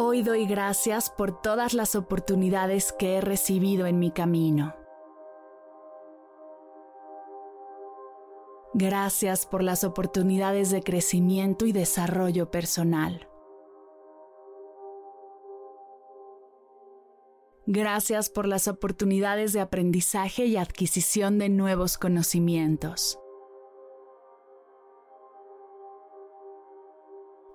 Hoy doy gracias por todas las oportunidades que he recibido en mi camino. Gracias por las oportunidades de crecimiento y desarrollo personal. Gracias por las oportunidades de aprendizaje y adquisición de nuevos conocimientos.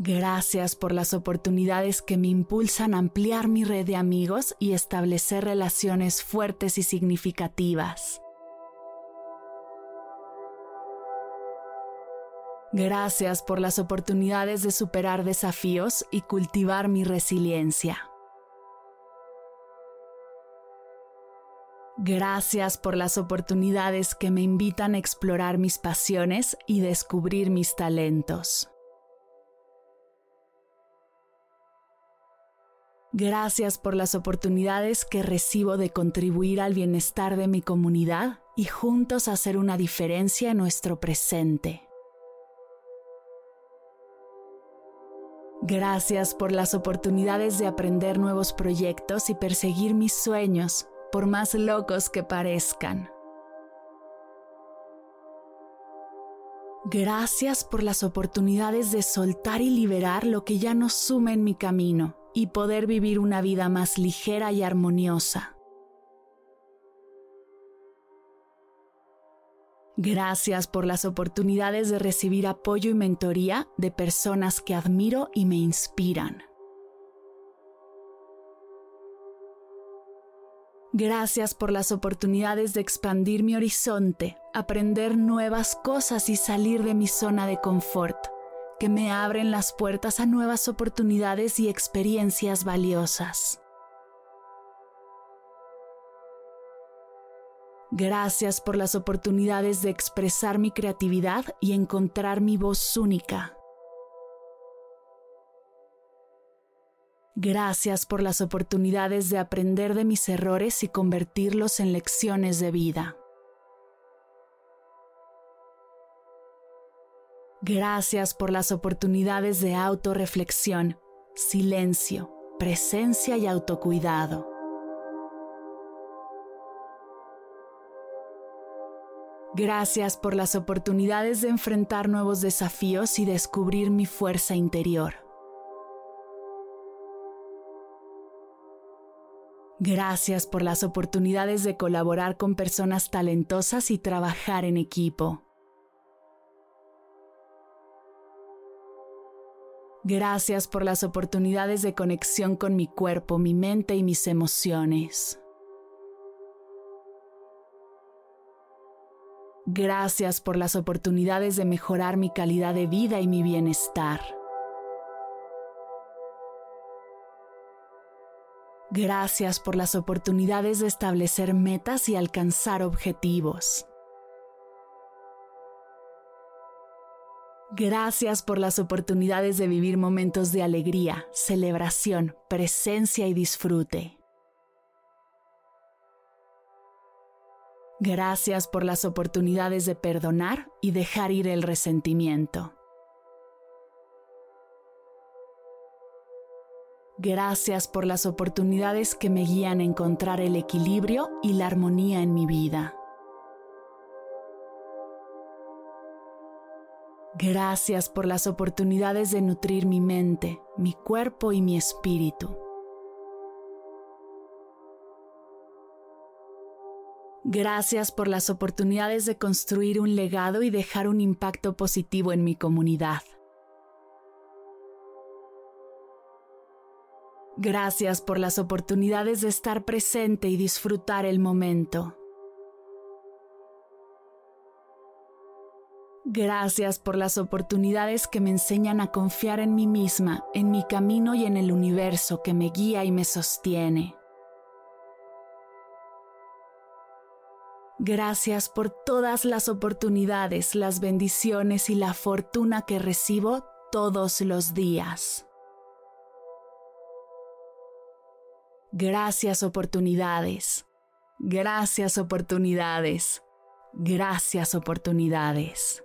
Gracias por las oportunidades que me impulsan a ampliar mi red de amigos y establecer relaciones fuertes y significativas. Gracias por las oportunidades de superar desafíos y cultivar mi resiliencia. Gracias por las oportunidades que me invitan a explorar mis pasiones y descubrir mis talentos. Gracias por las oportunidades que recibo de contribuir al bienestar de mi comunidad y juntos hacer una diferencia en nuestro presente. Gracias por las oportunidades de aprender nuevos proyectos y perseguir mis sueños, por más locos que parezcan. Gracias por las oportunidades de soltar y liberar lo que ya no suma en mi camino y poder vivir una vida más ligera y armoniosa. Gracias por las oportunidades de recibir apoyo y mentoría de personas que admiro y me inspiran. Gracias por las oportunidades de expandir mi horizonte, aprender nuevas cosas y salir de mi zona de confort, que me abren las puertas a nuevas oportunidades y experiencias valiosas. Gracias por las oportunidades de expresar mi creatividad y encontrar mi voz única. Gracias por las oportunidades de aprender de mis errores y convertirlos en lecciones de vida. Gracias por las oportunidades de autorreflexión, silencio, presencia y autocuidado. Gracias por las oportunidades de enfrentar nuevos desafíos y descubrir mi fuerza interior. Gracias por las oportunidades de colaborar con personas talentosas y trabajar en equipo. Gracias por las oportunidades de conexión con mi cuerpo, mi mente y mis emociones. Gracias por las oportunidades de mejorar mi calidad de vida y mi bienestar. Gracias por las oportunidades de establecer metas y alcanzar objetivos. Gracias por las oportunidades de vivir momentos de alegría, celebración, presencia y disfrute. Gracias por las oportunidades de perdonar y dejar ir el resentimiento. Gracias por las oportunidades que me guían a encontrar el equilibrio y la armonía en mi vida. Gracias por las oportunidades de nutrir mi mente, mi cuerpo y mi espíritu. Gracias por las oportunidades de construir un legado y dejar un impacto positivo en mi comunidad. Gracias por las oportunidades de estar presente y disfrutar el momento. Gracias por las oportunidades que me enseñan a confiar en mí misma, en mi camino y en el universo que me guía y me sostiene. Gracias por todas las oportunidades, las bendiciones y la fortuna que recibo todos los días. Gracias oportunidades. Gracias oportunidades. Gracias oportunidades.